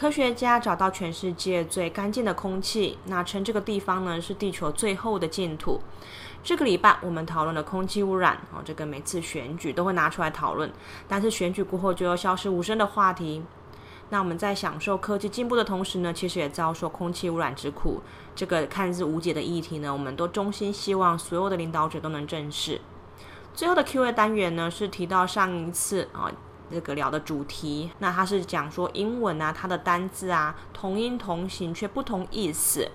科学家找到全世界最干净的空气，那称这个地方呢是地球最后的净土。这个礼拜我们讨论了空气污染哦，这个每次选举都会拿出来讨论，但是选举过后就又消失无声的话题。那我们在享受科技进步的同时呢，其实也遭受空气污染之苦。这个看似无解的议题呢，我们都衷心希望所有的领导者都能正视。最后的 Q&A 单元呢，是提到上一次啊这个聊的主题，那它是讲说英文啊，它的单字啊同音同形却不同意思。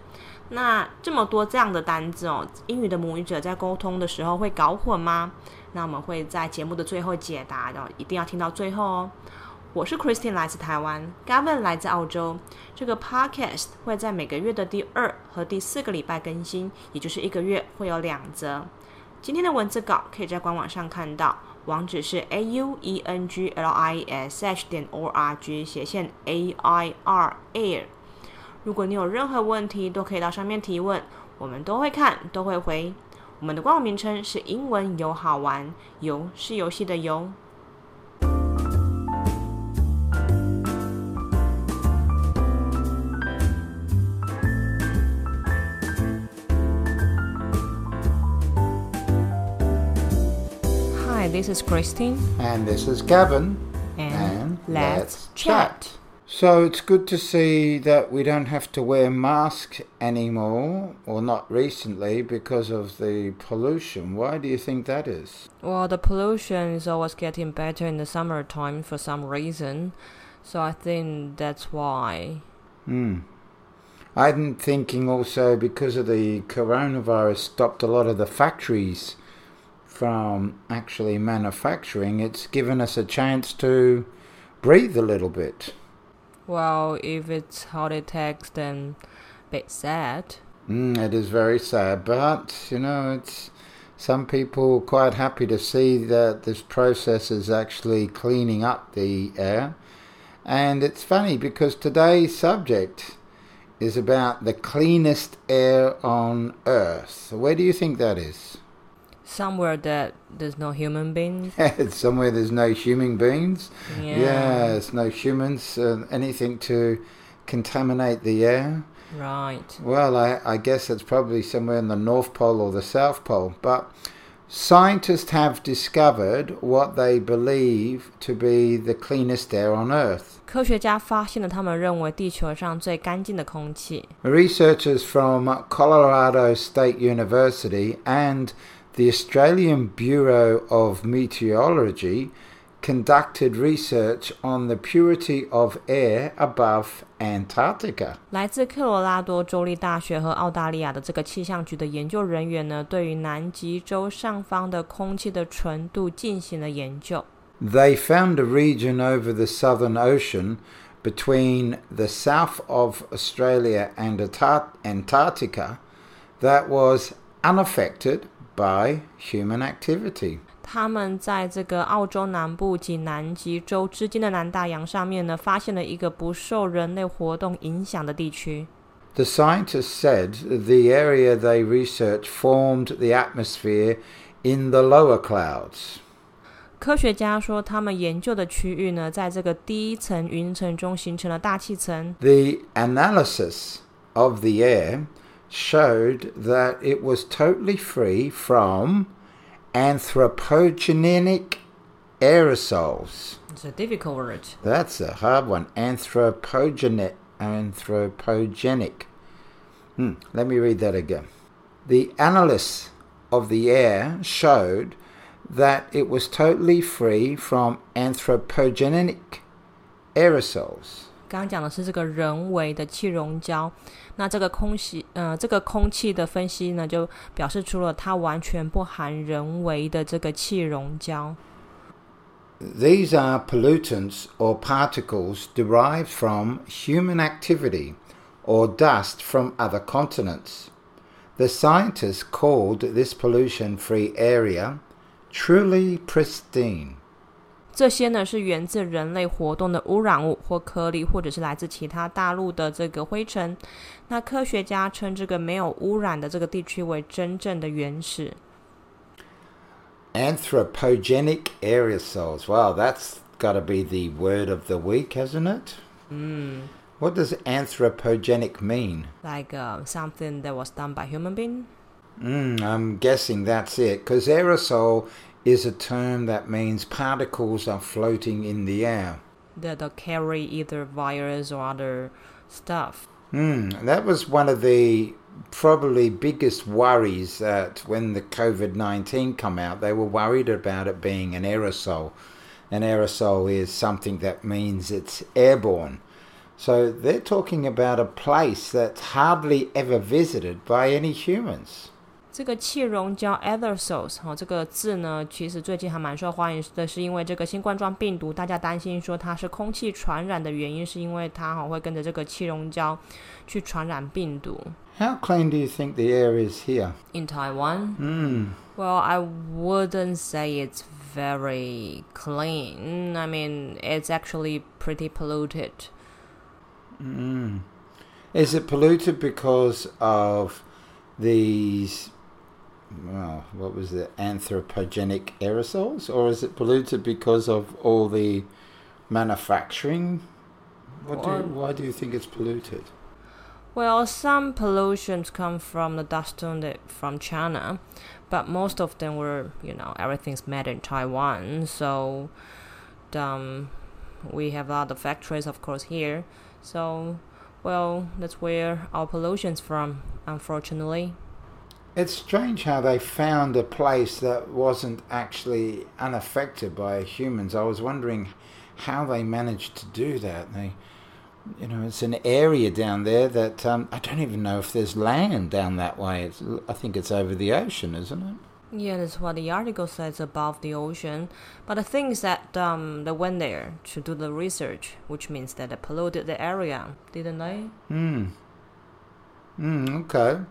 那这么多这样的单字哦，英语的母语者在沟通的时候会搞混吗？那我们会在节目的最后解答，然后一定要听到最后哦。我是 Christine，来自台湾；Gavin 来自澳洲。这个 Podcast 会在每个月的第二和第四个礼拜更新，也就是一个月会有两则。今天的文字稿可以在官网上看到，网址是 a u e n g l i s h 点 o r g 斜线 a i r air。如果你有任何问题，都可以到上面提问，我们都会看，都会回。我们的官网名称是英文游好玩，游是游戏的游。This is Christine, And this is Gavin. and, let's chat. So it's good to see that we don't have to wear masks anymore, or not recently, because of the pollution. Why do you think that is? Well, the pollution is always getting better in the summertime for some reason, so I think that's why. Hmm. I'm thinking also because of the coronavirus stopped a lot of the factories from actually manufacturing. It's given us a chance to breathe a little bit. Well, if it's how it takes, then bit sad. Mm, it is very sad, but you know, it's some people quite happy to see that this process is actually cleaning up the air. And it's funny because today's subject is about the cleanest air on earth. Where do you think that is? somewhere that there's no human beings. somewhere there's no human beings. Yeah. Yes, no humans, uh, anything to contaminate the air. Right. Well, I, I guess it's probably somewhere in the North Pole or the South Pole. But scientists have discovered what they believe to be the cleanest air on Earth. Researchers from Colorado State University and the Australian Bureau of Meteorology conducted research on the purity of air above antarctica. they found a region over the Southern Ocean between the south of Australia and Antarctica that was unaffected by human activity. 他们在这个澳洲南部及南极洲之间的南大洋上面呢，发现了一个不受人类活动影响的地区。The scientists said the area they researched formed the atmosphere in the lower clouds. 科学家说，他们研究的区域呢，在这个低层云层中形成了大气层。The analysis of the air showed that it was totally free from anthropogenic aerosols. It's a difficult word. That's a hard one. Anthropogenic. Anthropogenic. Hmm. Let me read that again. The analysis of the air showed that it was totally free from anthropogenic aerosols. 刚刚讲的是这个人为的气溶胶，那这个空气，呃，这个空气的分析呢，就表示出了它完全不含人为的这个气溶胶。These are pollutants or particles derived from human activity or dust from other continents. The scientists called this pollution free area truly pristine. 这些呢是源自人类活动的污染物或颗粒，或者是来自其他大陆的这个灰尘。那科学家称这个没有污染的这个地区为真正的原始。Anthropogenic aerosols. Wow, that's got to be the word of the week, hasn't it? Mm. What does anthropogenic mean? Like uh, something that was done by human being. Mm, I'm guessing that's it because aerosol is a term that means particles are floating in the air. That carry either virus or other stuff. Mm, that was one of the probably biggest worries that when the COVID 19 come out, they were worried about it being an aerosol. An aerosol is something that means it's airborne. So they're talking about a place that's hardly ever visited by any humans. 这个气溶胶 aerosols 哈、哦，这个字呢，其实最近还蛮受欢迎的，是因为这个新冠状病毒，大家担心说它是空气传染的原因，是因为它哈、哦、会跟着这个气溶胶去传染病毒。How clean do you think the air is here in Taiwan? Hmm. Well, I wouldn't say it's very clean. I mean, it's actually pretty polluted. Hmm. Is it polluted because of these well, what was it, anthropogenic aerosols? Or is it polluted because of all the manufacturing? What do you, why do you think it's polluted? Well, some pollutions come from the dust the, from China, but most of them were, you know, everything's made in Taiwan. So, um, we have a lot of factories, of course, here. So, well, that's where our pollution's from, unfortunately. It's strange how they found a place that wasn't actually unaffected by humans. I was wondering how they managed to do that. They, you know, it's an area down there that um, I don't even know if there's land down that way. It's, I think it's over the ocean, isn't it? Yeah, that's what the article says above the ocean. But the thing is that um, they went there to do the research, which means that they polluted the area, didn't they? Hmm. Hmm. Okay.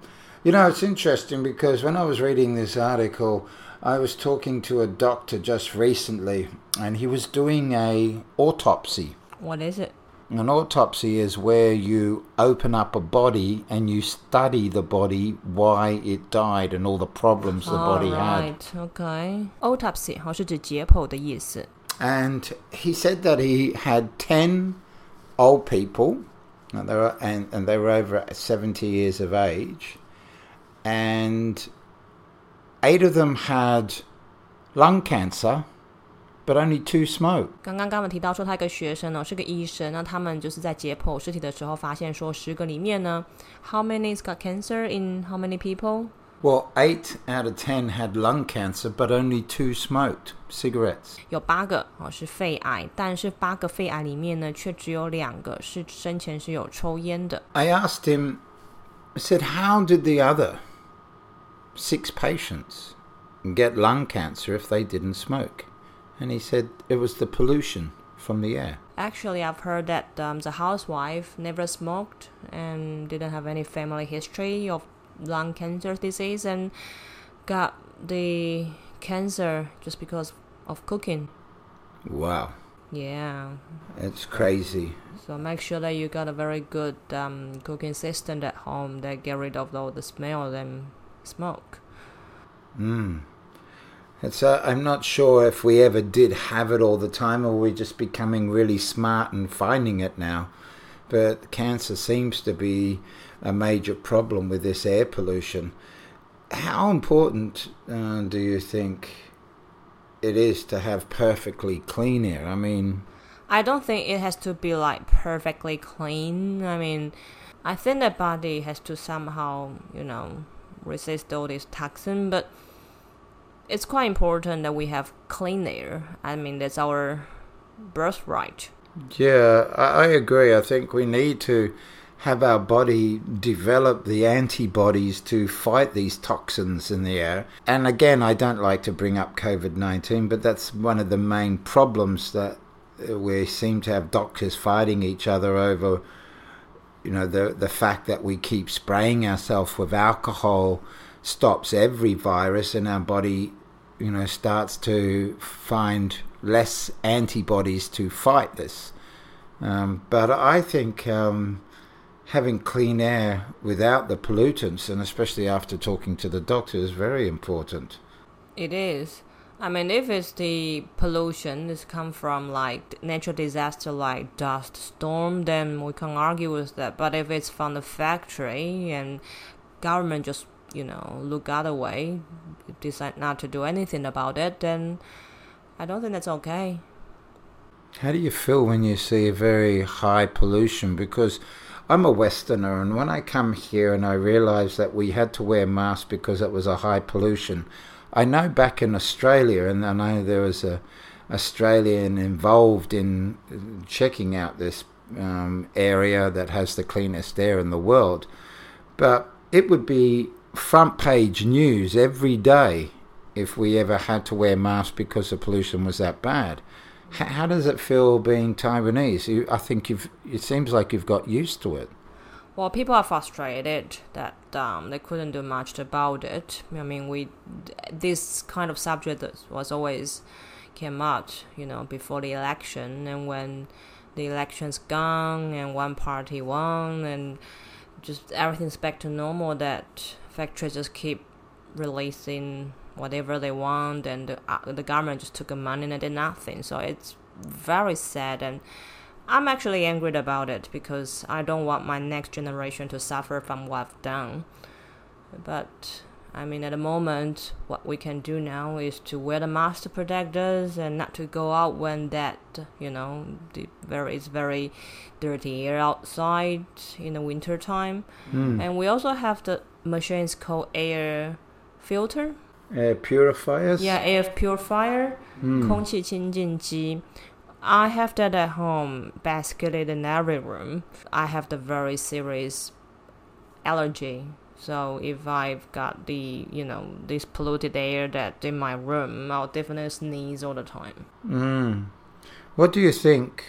You know, it's interesting because when I was reading this article, I was talking to a doctor just recently, and he was doing a autopsy. What is it? An autopsy is where you open up a body and you study the body, why it died, and all the problems the body right, had. Okay. Autopsy 好是指解剖的意思。And he said that he had ten old people, and they were, and, and they were over seventy years of age and eight of them had lung cancer. But only two smoke。刚刚刚们提到说，他一个学生呢是个医生，那他们就是在解剖尸体的时候发现说，十个里面呢，How many got cancer in how many people? Well, eight out of ten had lung cancer, but only two smoked cigarettes. 有八个哦是肺癌，但是八个肺癌里面呢，却只有两个是生前是有抽烟的。I asked him, I said, "How did the other six patients get lung cancer if they didn't smoke? And he said it was the pollution from the air. Actually, I've heard that um, the housewife never smoked and didn't have any family history of lung cancer disease and got the cancer just because of cooking. Wow, Yeah. it's crazy. So make sure that you got a very good um, cooking system at home that get rid of all the smell and smoke. Mm. It's, uh, I'm not sure if we ever did have it all the time or we're just becoming really smart and finding it now. But cancer seems to be a major problem with this air pollution. How important uh, do you think it is to have perfectly clean air? I mean, I don't think it has to be like perfectly clean. I mean, I think the body has to somehow, you know, resist all this toxin, but it's quite important that we have clean air. I mean, that's our birthright. Yeah, I, agree. I think we need to have our body develop the antibodies to fight these toxins in the air. And again, I don't like to bring up COVID 19, but that's one of the main problems that we seem to have doctors fighting each other over. You know, the, the fact that we keep spraying ourselves with alcohol stops every virus, and our body, you know, starts to find less antibodies to fight this. Um, but I think um, having clean air without the pollutants, and especially after talking to the doctor, is very important. It is. I mean, if it's the pollution, it's come from like natural disaster like dust storm, then we can argue with that. But if it's from the factory and government just you know look other way, decide not to do anything about it, then I don't think that's okay. How do you feel when you see a very high pollution? Because I'm a Westerner, and when I come here and I realize that we had to wear masks because it was a high pollution, I know back in Australia, and I know there was a Australian involved in checking out this um, area that has the cleanest air in the world, but it would be front page news every day if we ever had to wear masks because the pollution was that bad. How does it feel being Taiwanese? I think you've. It seems like you've got used to it. Well, people are frustrated that um, they couldn't do much about it. I mean, we this kind of subject was always came out, you know, before the election, and when the election's gone and one party won, and just everything's back to normal. That factories just keep releasing whatever they want, and the, uh, the government just took the money and did nothing. So it's very sad and I'm actually angry about it because I don't want my next generation to suffer from what I've done. But I mean, at the moment, what we can do now is to wear the mask to protect us and not to go out when that, you know, the very it's very dirty air outside in the winter time. Mm. And we also have the machines called air filter, air purifiers. Yeah, air purifier, mm. 空气清净机。I have that at home, basically in every room. I have the very serious allergy. So if I've got the, you know, this polluted air that in my room, I'll definitely sneeze all the time. Mm. What do you think?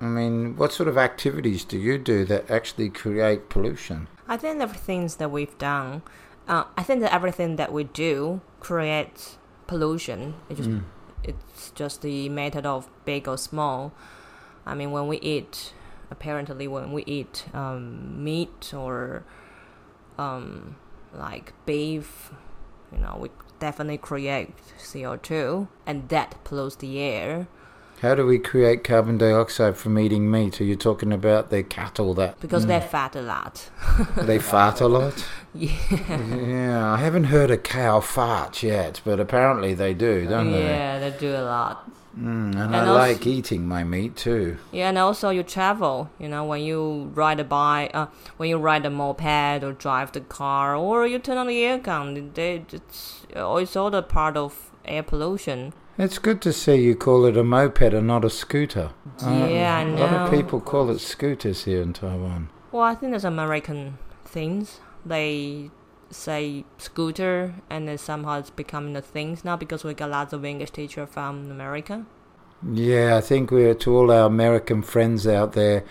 I mean, what sort of activities do you do that actually create pollution? I think the things that we've done, uh, I think that everything that we do creates pollution. It just Mm. It's just the method of big or small. I mean, when we eat, apparently, when we eat um, meat or um, like beef, you know, we definitely create CO2, and that pollutes the air How do we create carbon dioxide from eating meat? Are you talking about the cattle that because they fat a lot. they fart a lot? yeah, Yeah, I haven't heard a cow fart yet, but apparently they do, don't they? yeah, they do a lot. Mm, and, And I also- like eating my meat too. Yeah, and also you travel. You know, when you ride a bike, uh, when you ride a moped or drive the car, or you turn on the aircon, they, it's it's all the part of air pollution. It's good to see you call it a moped and not a scooter. Yeah, Uh, I A lot of people call it scooters here in Taiwan. Well, I think that's American things. They say scooter, and then somehow it's becoming a thing now because we got lots of English teacher from America. Yeah, I think we're to all our American friends out there.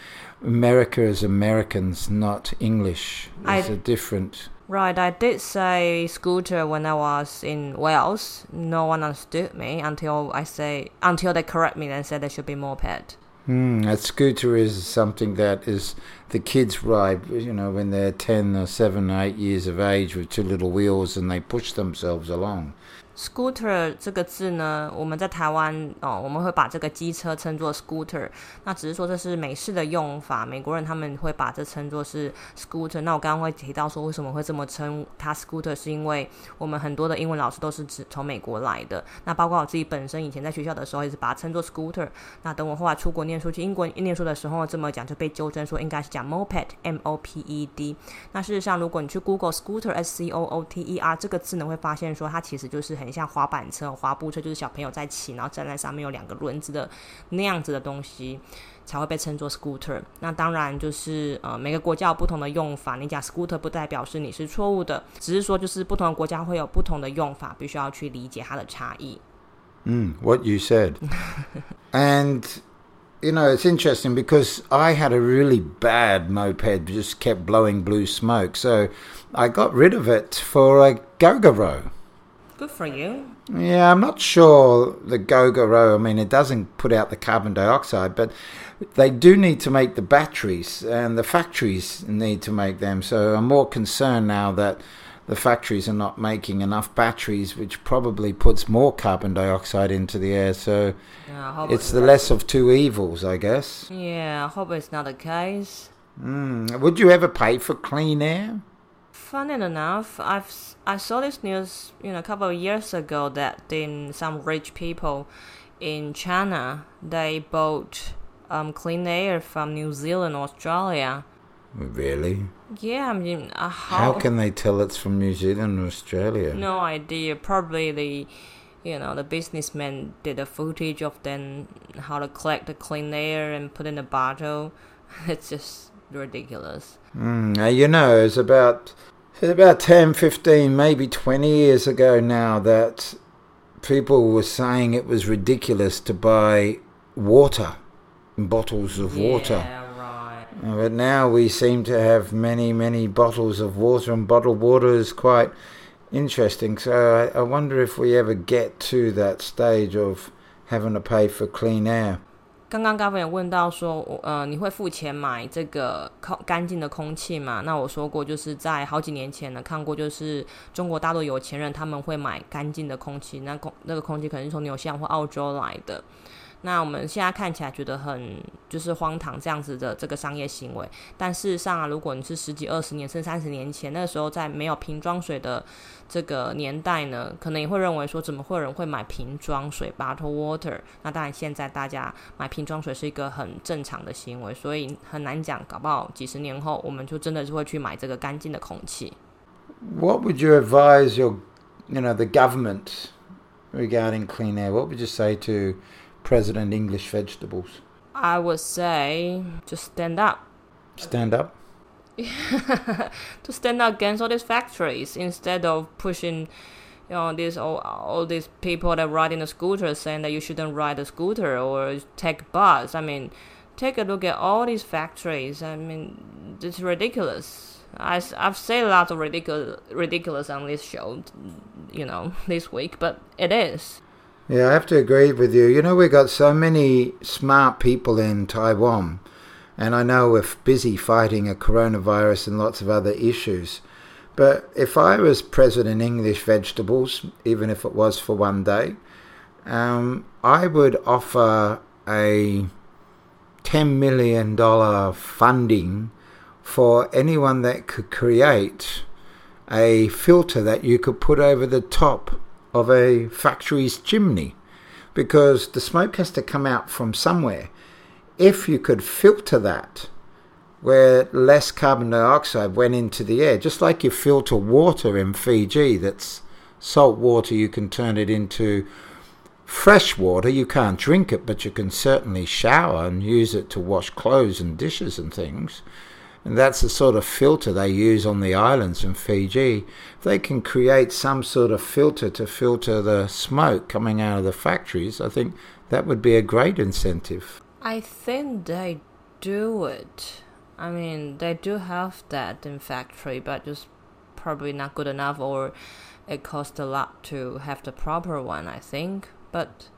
America is Americans, not English. It's I- a different. Right, I did say scooter when I was in Wales. No one understood me until I say until they correct me and said there should be moped. Hmm, a scooter is something that is the kids ride, you know, when they're 10 or 7 or 8 years of age with two little wheels and they push themselves along. Scooter 这个字呢，我们在台湾哦，我们会把这个机车称作 scooter。那只是说这是美式的用法，美国人他们会把这称作是 scooter。那我刚刚会提到说为什么会这么称它 scooter，是因为我们很多的英文老师都是指从美国来的。那包括我自己本身以前在学校的时候也是把它称作 scooter。那等我后来出国念书去英国念书的时候，这么讲就被纠正说应该是讲 moped，m o p e d。那事实上，如果你去 Google scooter s c o o t e r 这个字呢，会发现说它其实就是很很像滑板车、滑步车，就是小朋友在骑，然后站在上面有两个轮子的那样子的东西。才会被称作 scooter。那当然就是呃每个国家有不同的用法，你讲 scooter 不代表是你是错误的，只是说就是不同的国家会有不同的用法，必须要去理解它的差异。Mm, what you said. and, you know, it's interesting because I had a really bad moped, just kept blowing blue smoke. So I got rid of it for a Gogoro. Good for you. Yeah, I'm not sure the Gogoro, I mean, it doesn't put out the carbon dioxide, but they do need to make the batteries, and the factories need to make them. So I'm more concerned now that the factories are not making enough batteries, which probably puts more carbon dioxide into the air. So Yeah, it's the less of two evils, I guess. Yeah, I hope it's not the case. Mm. Would you ever pay for clean air? Funny enough, I've I saw this news, you know, a couple of years ago that in some rich people in China they bought um, clean air from New Zealand, Australia. Really? Yeah, I mean, uh, how, How can they tell it's from New Zealand or Australia? No idea. Probably the, you know, the businessmen did a footage of them how to collect the clean air and put in a bottle. It's just ridiculous. Mm, now, you know, it's about it's about 10, 15, maybe 20 years ago now that people were saying it was ridiculous to buy water, bottles of water. Yeah, right. Uh, But now we seem to have many, many bottles of water, and bottled water is quite interesting. So I, I wonder if we ever get to that stage of having to pay for clean air. 刚刚 Gavin 问到说，我呃，你会付钱买这个空干净的空气吗？那我说过，就是在好几年前呢，看过，就是中国大陆有钱人他们会买干净的空气，那空那个空气可能是从纽西兰或澳洲来的。那我们现在看起来觉得很就是荒唐这样子的这个商业行为，但事实上啊，如果你是十几、二十年甚至三十年前，那个时候在没有瓶装水的这个年代呢，可能也会认为说，怎么会有人会买瓶装水 （bottle water）？那当然，现在大家买瓶装水是一个很正常的行为，所以很难讲，搞不好几十年后，我们就真的是会去买这个干净的空气。What would you advise your, you know, the government regarding clean air? What would you say to President English Vegetables? I would say just stand up. Stand up. to stand up against all these factories instead of pushing you know these all, all these people that ride in a scooter saying that you shouldn't ride a scooter or take bus i mean take a look at all these factories i mean it's ridiculous I, i've said a lot of ridiculous ridiculous on this show you know this week but it is Yeah, I have to agree with you. You know, we've got so many smart people in Taiwan, and I know we're busy fighting a coronavirus and lots of other issues. But if I was President in English Vegetables, even if it was for one day, um, I would offer a $10 million funding for anyone that could create a filter that you could put over the top of a factory's chimney because the smoke has to come out from somewhere. If you could filter that where less carbon dioxide went into the air, just like you filter water in Fiji that's salt water, you can turn it into fresh water. You can't drink it, but you can certainly shower and use it to wash clothes and dishes and things. And that's the sort of filter they use on the islands in Fiji. They can create some sort of filter to filter the smoke coming out of the factories, I think that would be a great incentive. I think they do it. I mean, they do have that in factory, but just probably not good enough, or it costs a lot to have the proper one. I think, but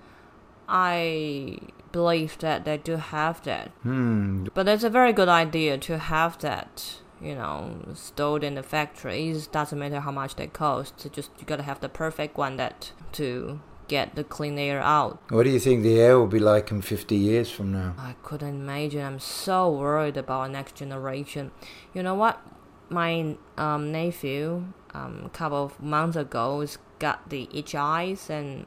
I believe that they do have that. Hmm. But it's a very good idea to have that. You know, stored in the factories. Doesn't matter how much they cost. Just you gotta have the perfect one that to get the clean air out. What do you think the air will be like in 50 years from now? I couldn't imagine. I'm so worried about our next generation. You know what? My um, nephew, um, a couple of months ago, has got the itch eyes, and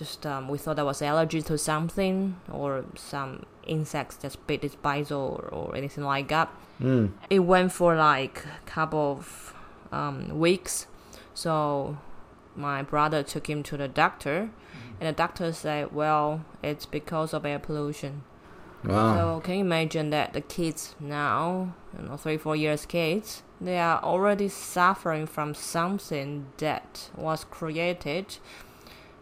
just um, we thought that was allergy to something or some insects just bit his eyes or, or anything like that. Mm. It went for like a couple of um, weeks, so my brother took him to the doctor, and the doctor said, "Well, it's because of air pollution." Wow. So can you imagine that the kids now, you know, three, four years kids, they are already suffering from something that was created,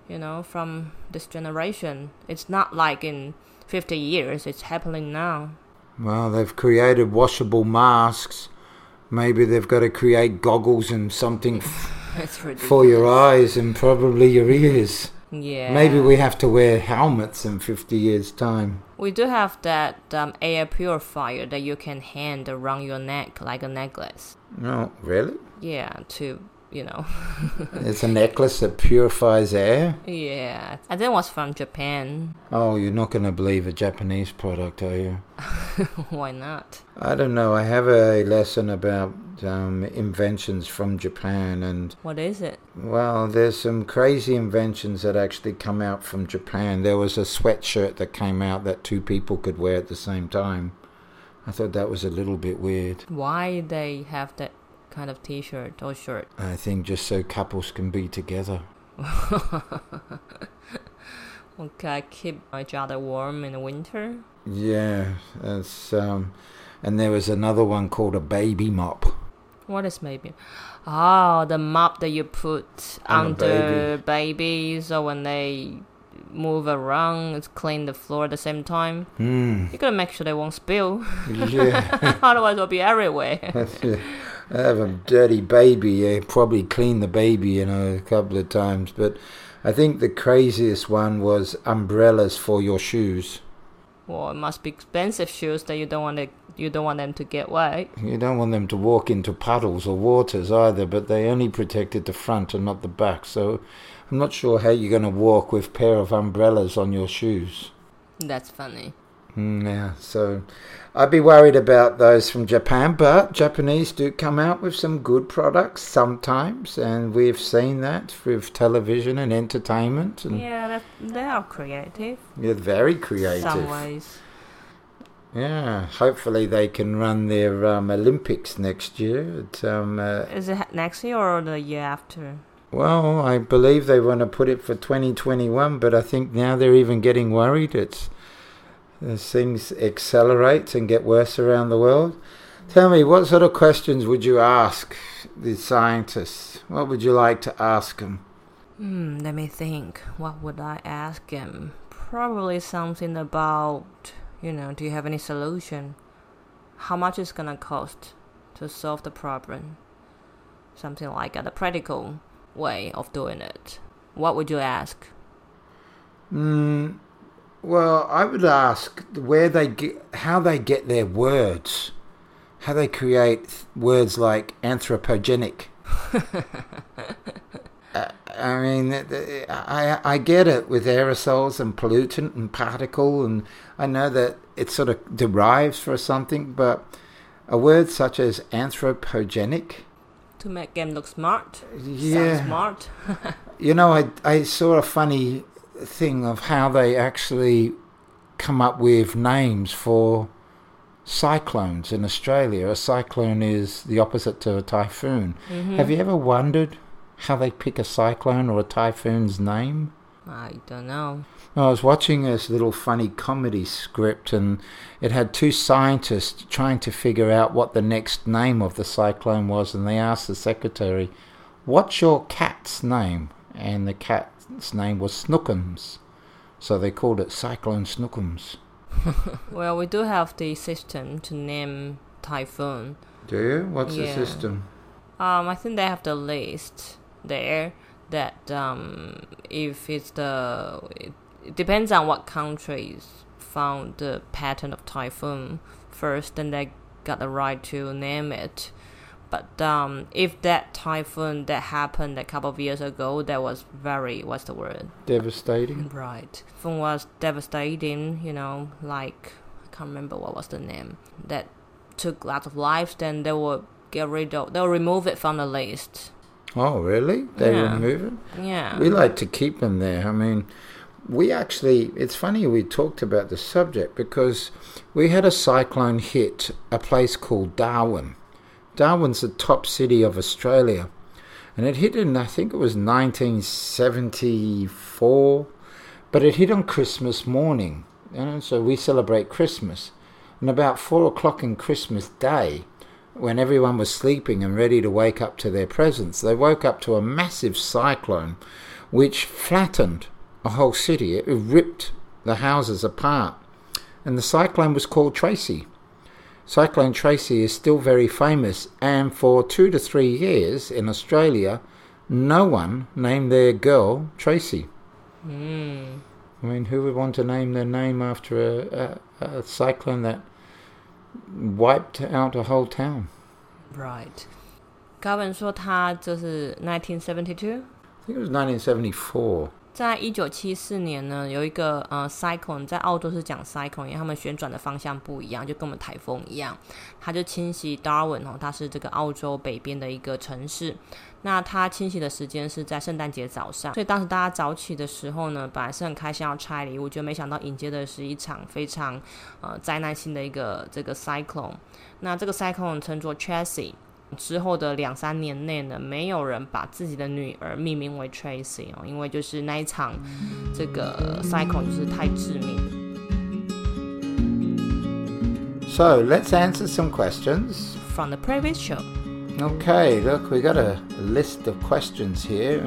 you know, from this generation. It's not like in 50 years, it's happening now. Well, they've created washable masks. Maybe they've got to create goggles and something f- It's ridiculous. for your eyes and probably your ears. Yeah. Maybe we have to wear helmets in 50 years' time. We do have that um, air purifier that you can hand around your neck like a necklace. Oh, really? Yeah, to you know. It's a necklace that purifies air. yeah, I think it was from Japan. Oh, you're not going to believe a Japanese product, are you? Why not? I don't know. I have a lesson about um, inventions from Japan, and What is it? well, there's some crazy inventions that actually come out from Japan. There was a sweatshirt that came out that two people could wear at the same time. I thought that was a little bit weird. Why they have that kind of T-shirt or shirt? I think just so couples can be together. Okay, keep each other warm in the winter. Yeah, that's um, and there was another one called a baby mop. What is maybe? Oh, the mop that you put under baby. so when they move around, it's clean the floor at the same time. Hmm. You gotta make sure they won't spill, Yeah. otherwise it'll be everywhere. That's it. I have a dirty baby. I probably cleaned the baby, you know, a couple of times. But I think the craziest one was umbrellas for your shoes. well, it must be expensive shoes that you don't want to, you don't want them to get wet. You don't want them to walk into puddles or waters either, but they only protected the front and not the back. So I'm not sure how you're going to walk with a pair of umbrellas on your shoes. That's funny. Mm, yeah, so I'd be worried about those from Japan, but Japanese do come out with some good products sometimes, and we've seen that with television and entertainment, and Yeah, they are creative. they're very creative. Some ways. Yeah, hopefully they can run their um, Olympics next year. At, um, uh, Is it next year or the year after? well, I believe they want to put it for 2021, but I think now they're even getting worried. It's as things accelerate and get worse around the world. Tell me, what sort of questions would you ask the scientists? What would you like to ask them? Hmm, let me think. What would I ask him? Probably something about, you know, do you have any solution? How much is gonna cost to solve the problem? Something like a practical way of doing it. What would you ask? Mm, well, I would ask where they get, how they get their words, how they create words like anthropogenic. Uh, I mean, I I get it with aerosols and pollutant and particle, and I know that it sort of derives from something, but a word such as anthropogenic, To make them look smart? yeah, Sound smart? you know, I, I saw a funny thing of how they actually come up with names for cyclones in Australia. A cyclone is the opposite to a typhoon. Mm-hmm. Have you ever wondered how they pick a cyclone or a typhoon's name? I don't know. I was watching this little funny comedy script, and it had two scientists trying to figure out what the next name of the cyclone was, and they asked the secretary, What's your cat's name? And the cat's name was Snookums. So they called it Cyclone Snookums. Well, we do have the system to name typhoon. Do you? What's the system? Um, I think they have the list there that um, if it's the it, it depends on what countries found the pattern of typhoon first, then they got the right to name it. But um, if that typhoon that happened a couple of years ago, that was very what's the word? Devastating. Right. Typhoon was devastating. You know, like I can't remember what was the name that took lots of lives. Then they will get rid of. They'll remove it from the list. Oh, really? They Yeah. remove it? Yeah. We like to keep them there. I mean, we actually, it's funny we talked about the subject because we had a cyclone hit a place called Darwin. Darwin's the top city of Australia. And it hit in, I think it was 1974, but it hit on Christmas morning. Know, so we celebrate Christmas. And about four o'clock in Christmas Day, when everyone was sleeping and ready to wake up to their presents, they woke up to a massive cyclone which flattened a whole city. It ripped the houses apart. And the cyclone was called Tracy. Cyclone Tracy is still very famous, and for two to three years in Australia, no one named their girl Tracy. Mm. I mean, who would want to name their name after a, a, a cyclone that wiped out a whole town? Right. Gavin was 1972 I think it was 1974. 在一九七四年呢，有一个呃 cyclone，在澳洲是讲 cyclone，因为他们旋转的方向不一样，就跟我们台风一样，它就侵袭 Darwin 哦，它是这个澳洲北边的一个城市。那它侵袭的时间是在圣诞节早上，所以当时大家早起的时候呢，本来是很开心要拆礼物，就没想到迎接的是一场非常呃灾难性的一个这个 cyclone。那这个 cyclone 称作 Chessie。之后的两三年内呢，没有人把自己的女儿命名为 Tracy 哦，因为就是那一场这个 cycle 就是太致命。So let's answer some questions from the previous show. Okay, look, we got a list of questions here.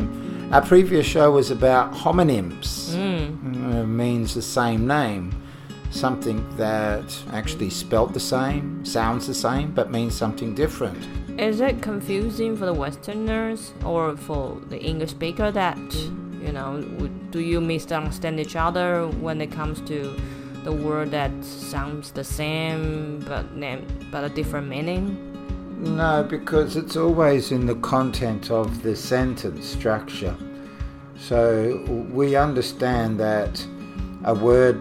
Our previous show was about homonyms. Mm. It means the same name. Something that actually spelt the same, sounds the same, but means something different. Is it confusing for the Westerners or for the English speaker that mm. you know do you misunderstand each other when it comes to the word that sounds the same but name but a different meaning? No, because it's always in the content of the sentence structure. So we understand that a word,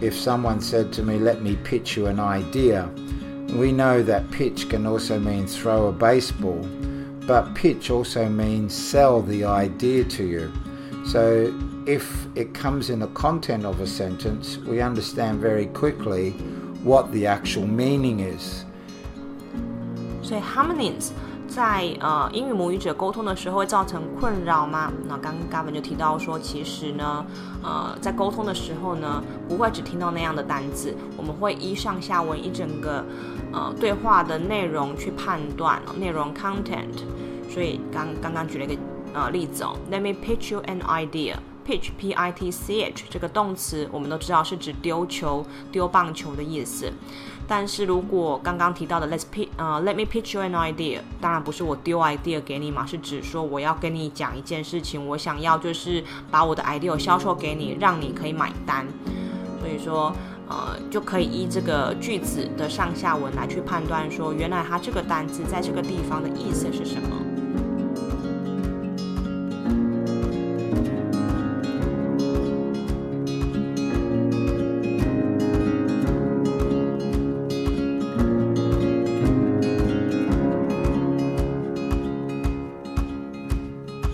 if someone said to me, let me pitch you an idea, we know that pitch can also mean throw a baseball, but pitch also means sell the idea to you. So if it comes in the content of a sentence, we understand very quickly what the actual meaning is. 所以 homonyms 在呃英语母语者沟通的时候会造成困扰吗？那刚刚文就提到说，其实呢，呃，在沟通的时候呢，不会只听到那样的单字，我们会依上下文一整个呃对话的内容去判断、哦、内容 content。所以刚刚刚举了一个呃例子哦，Let me pitch you an idea。Pitch p i t c h 这个动词我们都知道是指丢球、丢棒球的意思。但是如果刚刚提到的 let's pitch 呃 let me pitch you an idea，当然不是我丢 idea 给你嘛，是指说我要跟你讲一件事情，我想要就是把我的 idea 销售给你，让你可以买单。所以说呃就可以依这个句子的上下文来去判断说，原来它这个单字在这个地方的意思是什么。